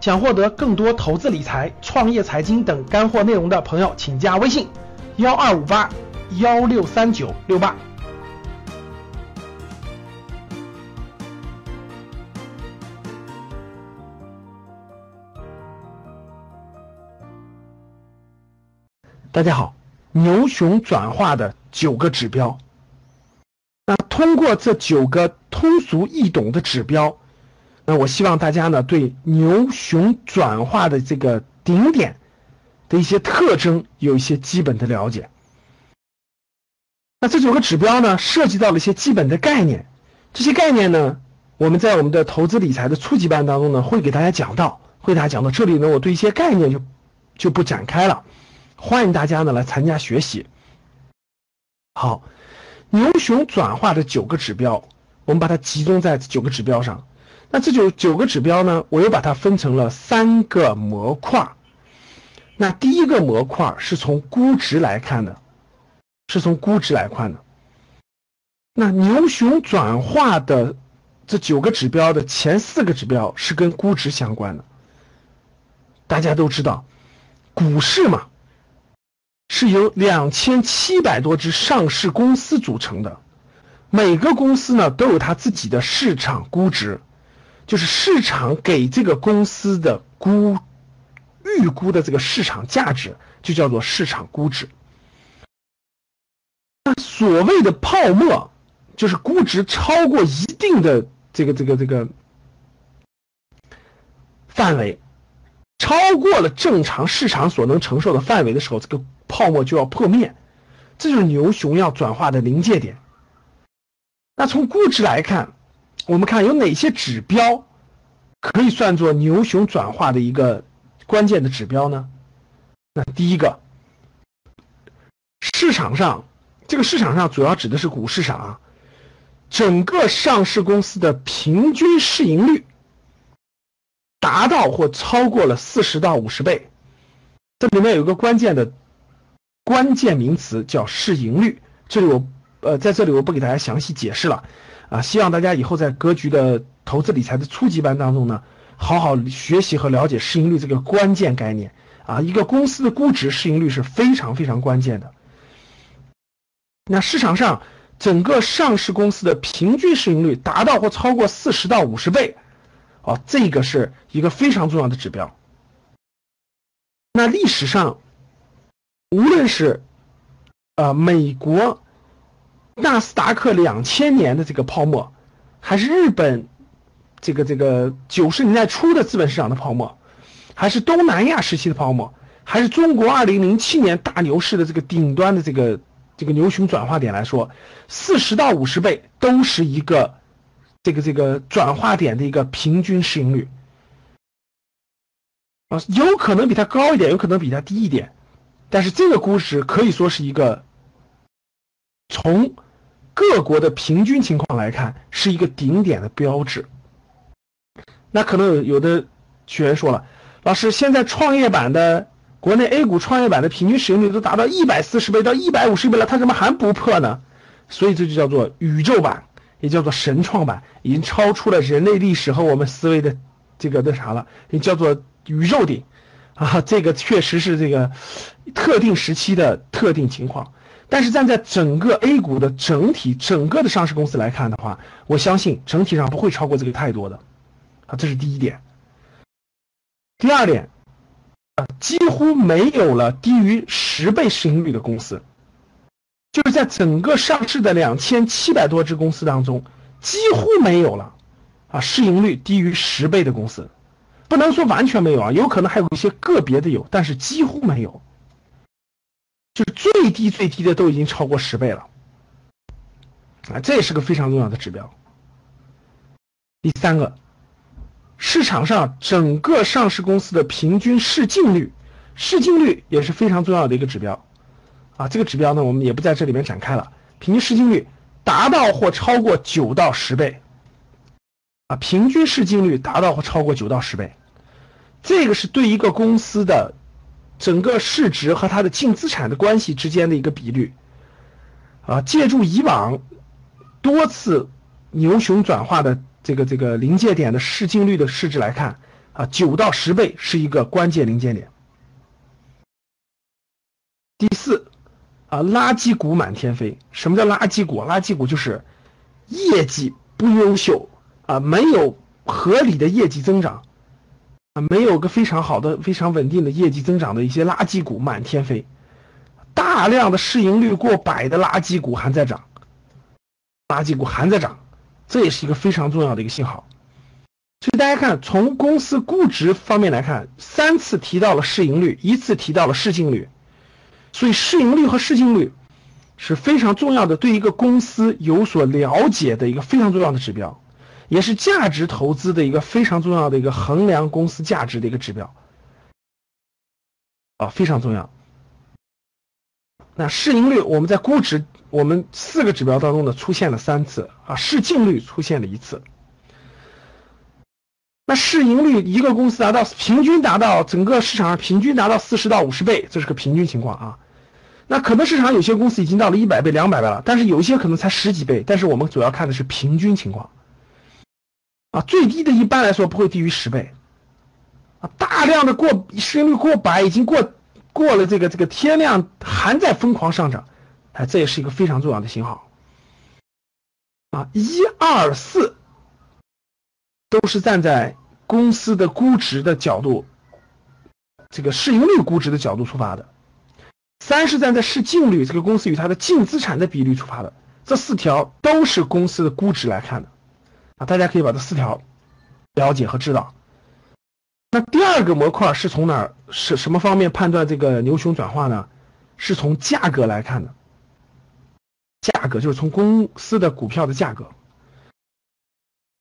想获得更多投资理财、创业财经等干货内容的朋友，请加微信幺二五八幺六三九六八。大家好，牛熊转化的九个指标。那通过这九个通俗易懂的指标，那我希望大家呢对牛熊转化的这个顶点的一些特征有一些基本的了解。那这九个指标呢涉及到了一些基本的概念，这些概念呢我们在我们的投资理财的初级班当中呢会给大家讲到，会给大家讲到。这里呢我对一些概念就就不展开了。欢迎大家呢来参加学习。好，牛熊转化的九个指标，我们把它集中在九个指标上。那这九九个指标呢，我又把它分成了三个模块。那第一个模块是从估值来看的，是从估值来看的。那牛熊转化的这九个指标的前四个指标是跟估值相关的。大家都知道，股市嘛。是由两千七百多只上市公司组成的，每个公司呢都有它自己的市场估值，就是市场给这个公司的估预估的这个市场价值，就叫做市场估值。那所谓的泡沫，就是估值超过一定的这个这个这个范围，超过了正常市场所能承受的范围的时候，这个。泡沫就要破灭，这就是牛熊要转化的临界点。那从估值来看，我们看有哪些指标可以算作牛熊转化的一个关键的指标呢？那第一个，市场上这个市场上主要指的是股市上啊，整个上市公司的平均市盈率达到或超过了四十到五十倍，这里面有一个关键的。关键名词叫市盈率，这里我呃在这里我不给大家详细解释了，啊，希望大家以后在格局的投资理财的初级班当中呢，好好学习和了解市盈率这个关键概念啊，一个公司的估值市盈率是非常非常关键的。那市场上整个上市公司的平均市盈率达到或超过四十到五十倍，哦，这个是一个非常重要的指标。那历史上。无论是，呃，美国纳斯达克两千年的这个泡沫，还是日本这个这个九十年代初的资本市场的泡沫，还是东南亚时期的泡沫，还是中国二零零七年大牛市的这个顶端的这个这个牛熊转化点来说，四十到五十倍都是一个这个这个转化点的一个平均市盈率啊，有可能比它高一点，有可能比它低一点。但是这个估值可以说是一个从各国的平均情况来看是一个顶点的标志。那可能有有的学员说了，老师，现在创业板的国内 A 股创业板的平均使用率都达到一百四十倍到一百五十倍了，它怎么还不破呢？所以这就叫做宇宙版，也叫做神创版，已经超出了人类历史和我们思维的这个那啥了，也叫做宇宙顶。啊，这个确实是这个特定时期的特定情况，但是站在整个 A 股的整体、整个的上市公司来看的话，我相信整体上不会超过这个太多的，啊，这是第一点。第二点，啊，几乎没有了低于十倍市盈率的公司，就是在整个上市的两千七百多只公司当中，几乎没有了，啊，市盈率低于十倍的公司。不能说完全没有啊，有可能还有一些个别的有，但是几乎没有，就最低最低的都已经超过十倍了，啊，这也是个非常重要的指标。第三个，市场上整个上市公司的平均市净率，市净率也是非常重要的一个指标，啊，这个指标呢我们也不在这里面展开了，平均市净率达到或超过九到十倍。啊，平均市净率达到或超过九到十倍，这个是对一个公司的整个市值和它的净资产的关系之间的一个比率。啊，借助以往多次牛熊转化的这个这个临界点的市净率的市值来看，啊，九到十倍是一个关键临界点。第四，啊，垃圾股满天飞。什么叫垃圾股？垃圾股就是业绩不优秀啊，没有合理的业绩增长没有个非常好的、非常稳定的业绩增长的一些垃圾股满天飞。大量的市盈率过百的垃圾股还在涨，垃圾股还在涨，这也是一个非常重要的一个信号。所以大家看，从公司估值方面来看，三次提到了市盈率，一次提到了市净率。所以市盈率和市净率是非常重要的，对一个公司有所了解的一个非常重要的指标，也是价值投资的一个非常重要的一个衡量公司价值的一个指标，啊，非常重要。那市盈率我们在估值我们四个指标当中呢出现了三次啊，市净率出现了一次。那市盈率一个公司达到平均达到整个市场上平均达到四十到五十倍，这是个平均情况啊。那可能市场有些公司已经到了一百倍、两百倍了，但是有一些可能才十几倍。但是我们主要看的是平均情况啊，最低的一般来说不会低于十倍啊。大量的过市盈率过百，已经过过了这个这个天量，还在疯狂上涨，哎，这也是一个非常重要的信号啊。一二四。都是站在公司的估值的角度，这个市盈率估值的角度出发的。三是站在市净率，这个公司与它的净资产的比率出发的。这四条都是公司的估值来看的啊，大家可以把这四条了解和知道。那第二个模块是从哪儿是什么方面判断这个牛熊转化呢？是从价格来看的，价格就是从公司的股票的价格。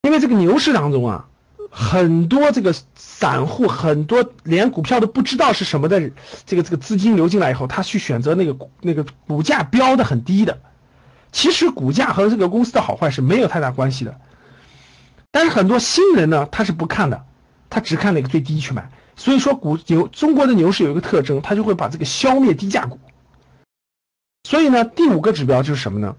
因为这个牛市当中啊，很多这个散户，很多连股票都不知道是什么的，这个这个资金流进来以后，他去选择那个那个股价标的很低的，其实股价和这个公司的好坏是没有太大关系的。但是很多新人呢，他是不看的，他只看那个最低去买。所以说，股牛中国的牛市有一个特征，他就会把这个消灭低价股。所以呢，第五个指标就是什么呢？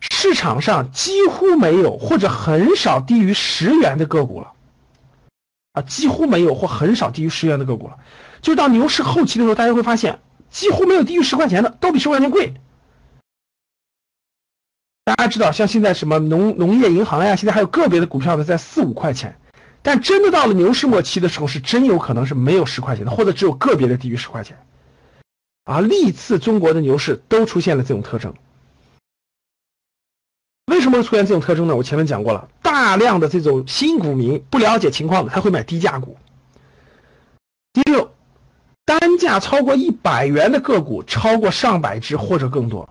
市场上几乎没有或者很少低于十元的个股了，啊，几乎没有或很少低于十元的个股了。就到牛市后期的时候，大家会发现几乎没有低于十块钱的，都比十块钱贵。大家知道，像现在什么农农业银行呀，现在还有个别的股票呢，在四五块钱。但真的到了牛市末期的时候，是真有可能是没有十块钱的，或者只有个别的低于十块钱。啊，历次中国的牛市都出现了这种特征。为什么会出现这种特征呢？我前面讲过了，大量的这种新股民不了解情况的，他会买低价股。第六，单价超过一百元的个股超过上百只或者更多，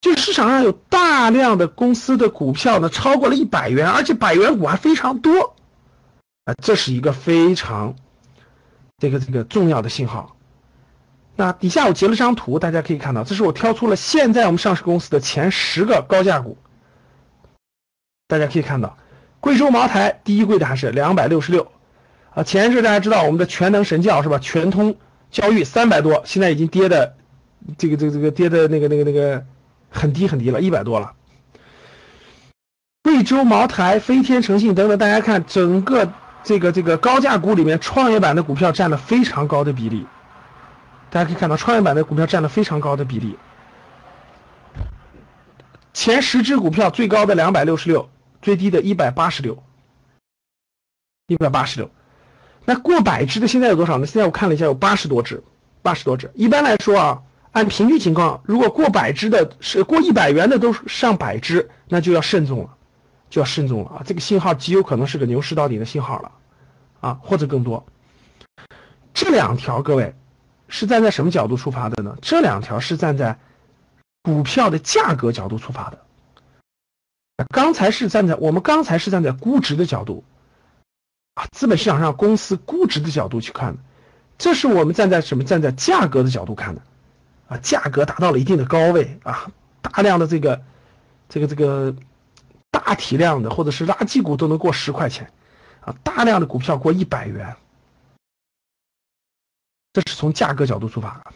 就市场上有大量的公司的股票呢超过了一百元，而且百元股还非常多，啊，这是一个非常这个这个重要的信号。那底下我截了张图，大家可以看到，这是我挑出了现在我们上市公司的前十个高价股。大家可以看到，贵州茅台第一贵的还是两百六十六，啊，前一阵大家知道我们的全能神教是吧？全通教育三百多，现在已经跌的，这个这个这个跌的那个那个那个很低很低了，一百多了。贵州茅台、飞天诚信等等，大家看整个这个这个高价股里面，创业板的股票占了非常高的比例。大家可以看到，创业板的股票占了非常高的比例。前十只股票最高的两百六十六，最低的一百八十六，一百八十六。那过百只的现在有多少呢？现在我看了一下，有八十多只，八十多只。一般来说啊，按平均情况，如果过百只的是过一百元的都是上百只，那就要慎重了，就要慎重了啊！这个信号极有可能是个牛市到底的信号了，啊，或者更多。这两条，各位。是站在什么角度出发的呢？这两条是站在股票的价格角度出发的。刚才是站在我们刚才是站在估值的角度啊，资本市场上公司估值的角度去看的。这是我们站在什么？站在价格的角度看的啊，价格达到了一定的高位啊，大量的这个这个这个大体量的或者是垃圾股都能过十块钱啊，大量的股票过一百元。这是从价格角度出发。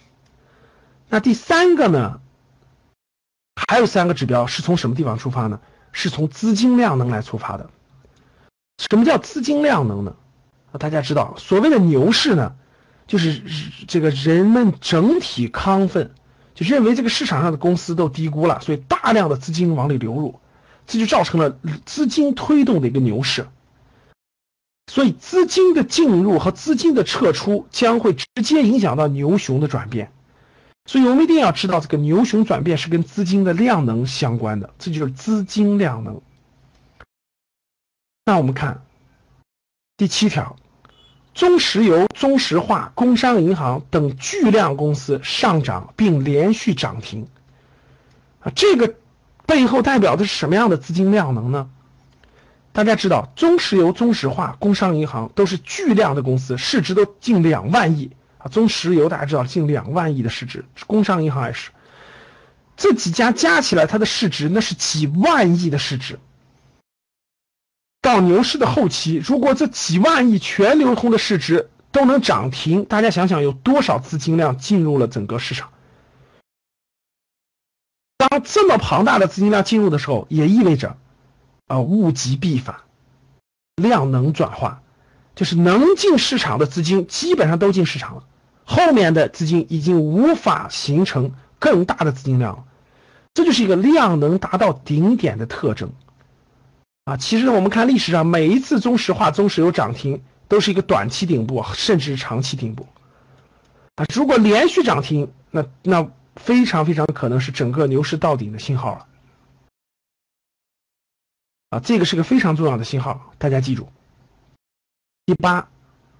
那第三个呢？还有三个指标是从什么地方出发呢？是从资金量能来出发的。什么叫资金量能呢？啊大家知道，所谓的牛市呢，就是这个人们整体亢奋，就认为这个市场上的公司都低估了，所以大量的资金往里流入，这就造成了资金推动的一个牛市。所以资金的进入和资金的撤出将会直接影响到牛熊的转变。所以我们一定要知道，这个牛熊转变是跟资金的量能相关的，这就是资金量能。那我们看第七条，中石油、中石化、工商银行等巨量公司上涨并连续涨停，啊，这个背后代表的是什么样的资金量能呢？大家知道，中石油、中石化、工商银行都是巨量的公司，市值都近两万亿。啊，中石油大家知道近两万亿的市值，工商银行也是，这几家加起来它的市值那是几万亿的市值。到牛市的后期，如果这几万亿全流通的市值都能涨停，大家想想有多少资金量进入了整个市场？当这么庞大的资金量进入的时候，也意味着啊物极必反，量能转化，就是能进市场的资金基本上都进市场了。后面的资金已经无法形成更大的资金量了，这就是一个量能达到顶点的特征啊！其实我们看历史上每一次中石化、中石油涨停都是一个短期顶部，甚至是长期顶部啊！如果连续涨停，那那非常非常可能是整个牛市到顶的信号了啊！这个是个非常重要的信号，大家记住。第八，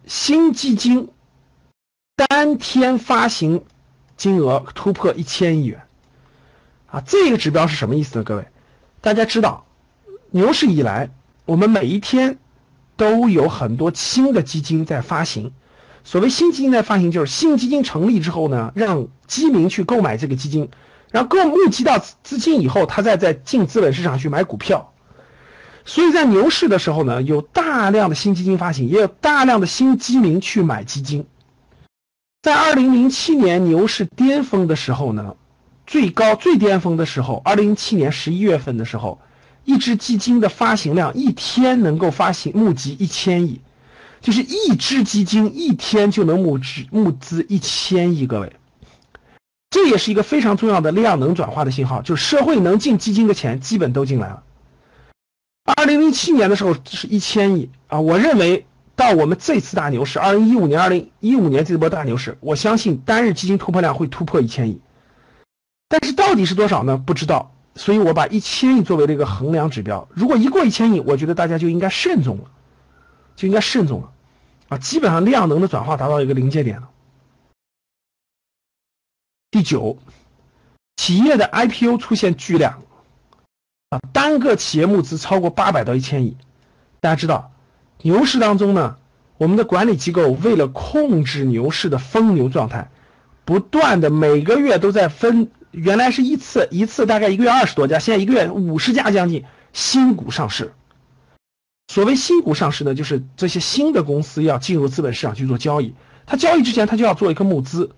新基金。单天发行金额突破一千亿元，啊，这个指标是什么意思呢？各位，大家知道，牛市以来，我们每一天都有很多新的基金在发行。所谓新基金在发行，就是新基金成立之后呢，让基民去购买这个基金，然后购募集到资金以后，他再在进资本市场去买股票。所以在牛市的时候呢，有大量的新基金发行，也有大量的新基民去买基金。在二零零七年牛市巅峰的时候呢，最高最巅峰的时候，二零零七年十一月份的时候，一只基金的发行量一天能够发行募集一千亿，就是一只基金一天就能募资募资一千亿，各位，这也是一个非常重要的量能转化的信号，就是社会能进基金的钱基本都进来了。二零零七年的时候是一千亿啊，我认为。到我们这次大牛市，二零一五年、二零一五年这波大牛市，我相信单日基金突破量会突破一千亿，但是到底是多少呢？不知道，所以我把一千亿作为了一个衡量指标。如果一过一千亿，我觉得大家就应该慎重了，就应该慎重了，啊，基本上量能的转化达到一个临界点了。第九，企业的 IPO 出现巨量，啊，单个企业募资超过八百到一千亿，大家知道。牛市当中呢，我们的管理机构为了控制牛市的疯牛状态，不断的每个月都在分，原来是一次一次大概一个月二十多家，现在一个月五十家将近新股上市。所谓新股上市呢，就是这些新的公司要进入资本市场去做交易，它交易之前它就要做一个募资，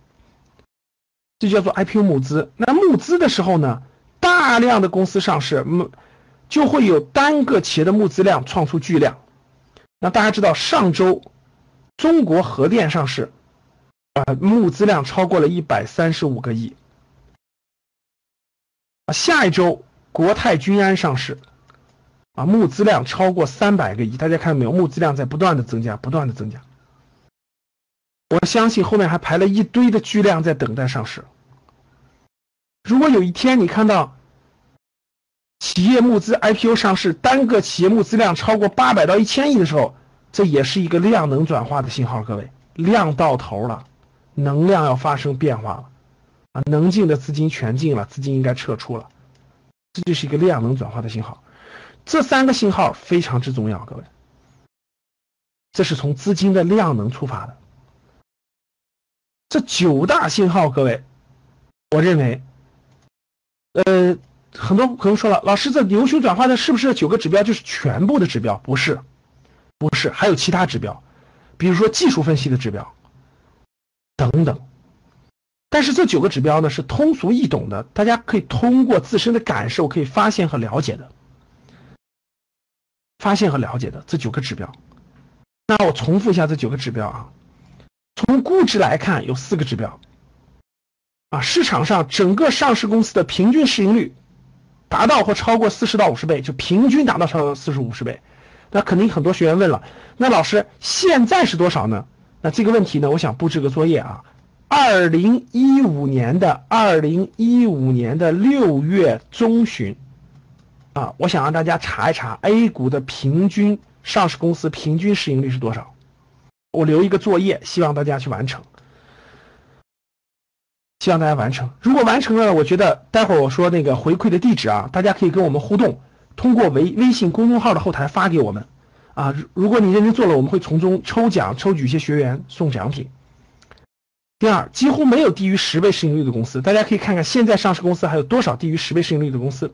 这叫做 IPO 募资。那募资的时候呢，大量的公司上市，募就会有单个企业的募资量创出巨量。那大家知道，上周中国核电上市，啊，募资量超过了一百三十五个亿。啊，下一周国泰君安上市，啊，募资量超过三百个亿。大家看到没有？募资量在不断的增加，不断的增加。我相信后面还排了一堆的巨量在等待上市。如果有一天你看到，企业募资 IPO 上市，单个企业募资量超过八百到一千亿的时候，这也是一个量能转化的信号。各位，量到头了，能量要发生变化了，啊，能进的资金全进了，资金应该撤出了，这就是一个量能转化的信号。这三个信号非常之重要，各位，这是从资金的量能出发的。这九大信号，各位，我认为，呃。很多朋友说了，老师，这牛熊转化的是不是九个指标就是全部的指标？不是，不是，还有其他指标，比如说技术分析的指标等等。但是这九个指标呢是通俗易懂的，大家可以通过自身的感受可以发现和了解的，发现和了解的这九个指标。那我重复一下这九个指标啊。从估值来看，有四个指标啊。市场上整个上市公司的平均市盈率达到或超过四十到五十倍，就平均达到超过四十五十倍。那肯定很多学员问了，那老师现在是多少呢？那这个问题呢，我想布置个作业啊。二零一五年的二零一五年的六月中旬啊，我想让大家查一查 A 股的平均上市公司平均市盈率是多少。我留一个作业，希望大家去完成。希望大家完成。如果完成了，我觉得待会儿我说那个回馈的地址啊，大家可以跟我们互动，通过微微信公众号的后台发给我们。啊，如果你认真做了，我们会从中抽奖，抽取一些学员送奖品。第二，几乎没有低于十倍市盈率的公司，大家可以看看现在上市公司还有多少低于十倍市盈率的公司。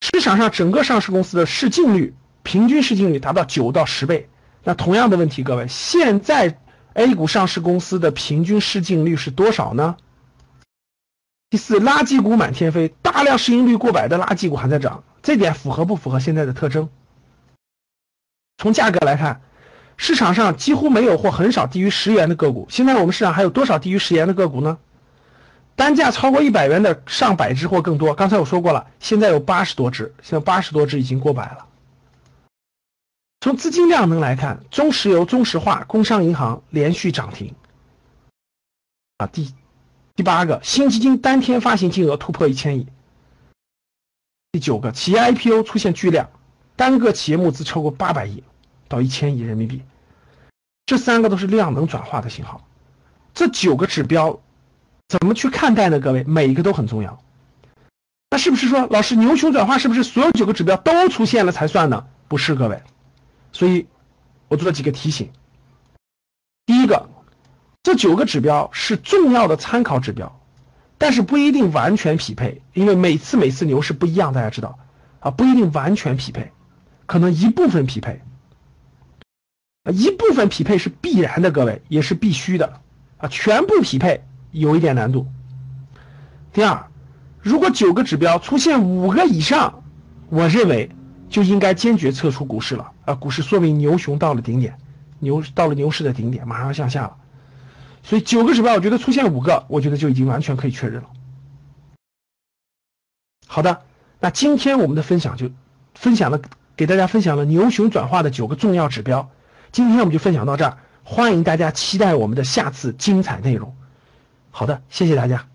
市场上整个上市公司的市净率平均市净率达到九到十倍。那同样的问题，各位，现在 A 股上市公司的平均市净率是多少呢？第四，垃圾股满天飞，大量市盈率过百的垃圾股还在涨，这点符合不符合现在的特征？从价格来看，市场上几乎没有或很少低于十元的个股。现在我们市场还有多少低于十元的个股呢？单价超过一百元的上百只或更多。刚才我说过了，现在有八十多只，现在八十多只已经过百了。从资金量能来看，中石油、中石化、工商银行连续涨停。啊，第第八个，新基金单天发行金额突破一千亿。第九个，企业 IPO 出现巨量，单个企业募资超过八百亿到一千亿人民币。这三个都是量能转化的信号。这九个指标怎么去看待呢？各位，每一个都很重要。那是不是说，老师牛熊转化是不是所有九个指标都出现了才算呢？不是，各位。所以，我做了几个提醒。第一个，这九个指标是重要的参考指标，但是不一定完全匹配，因为每次每次牛市不一样，大家知道啊，不一定完全匹配，可能一部分匹配，一部分匹配是必然的，各位也是必须的啊，全部匹配有一点难度。第二，如果九个指标出现五个以上，我认为。就应该坚决撤出股市了啊！股市说明牛熊到了顶点，牛到了牛市的顶点，马上要向下了。所以九个指标，我觉得出现五个，我觉得就已经完全可以确认了。好的，那今天我们的分享就分享了，给大家分享了牛熊转化的九个重要指标。今天我们就分享到这儿，欢迎大家期待我们的下次精彩内容。好的，谢谢大家。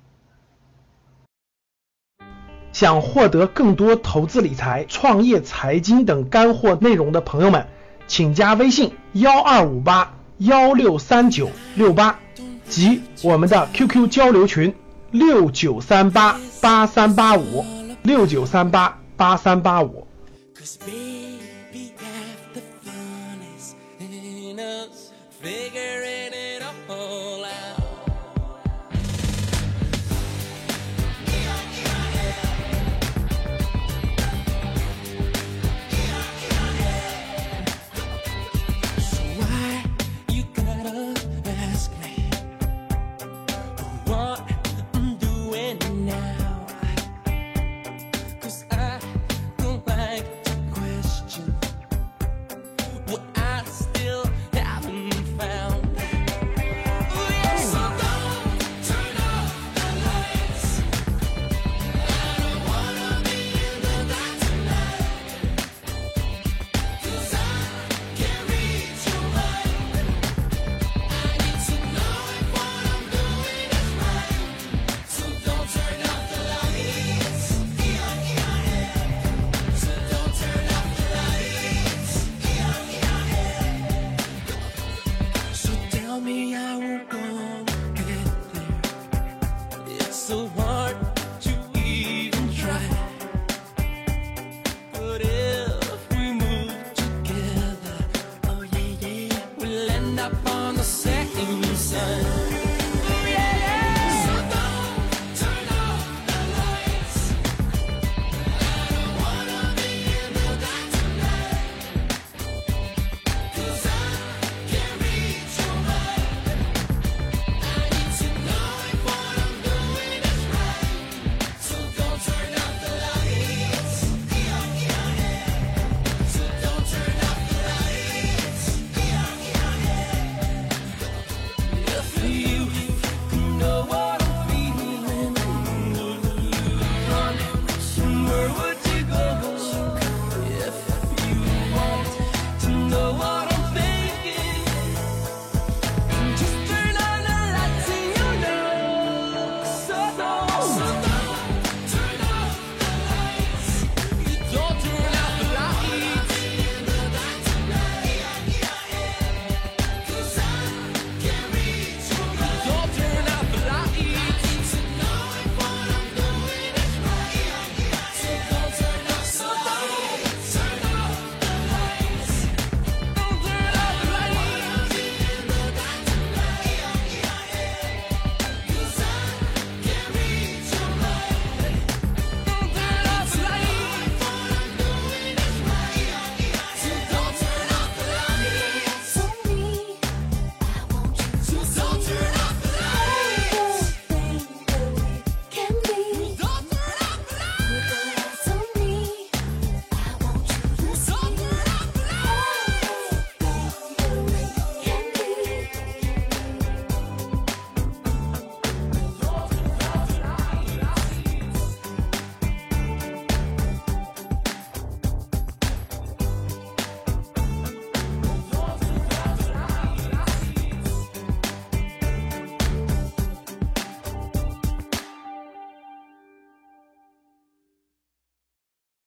想获得更多投资理财、创业财经等干货内容的朋友们，请加微信幺二五八幺六三九六八及我们的 QQ 交流群六九三八八三八五六九三八八三八五。Figure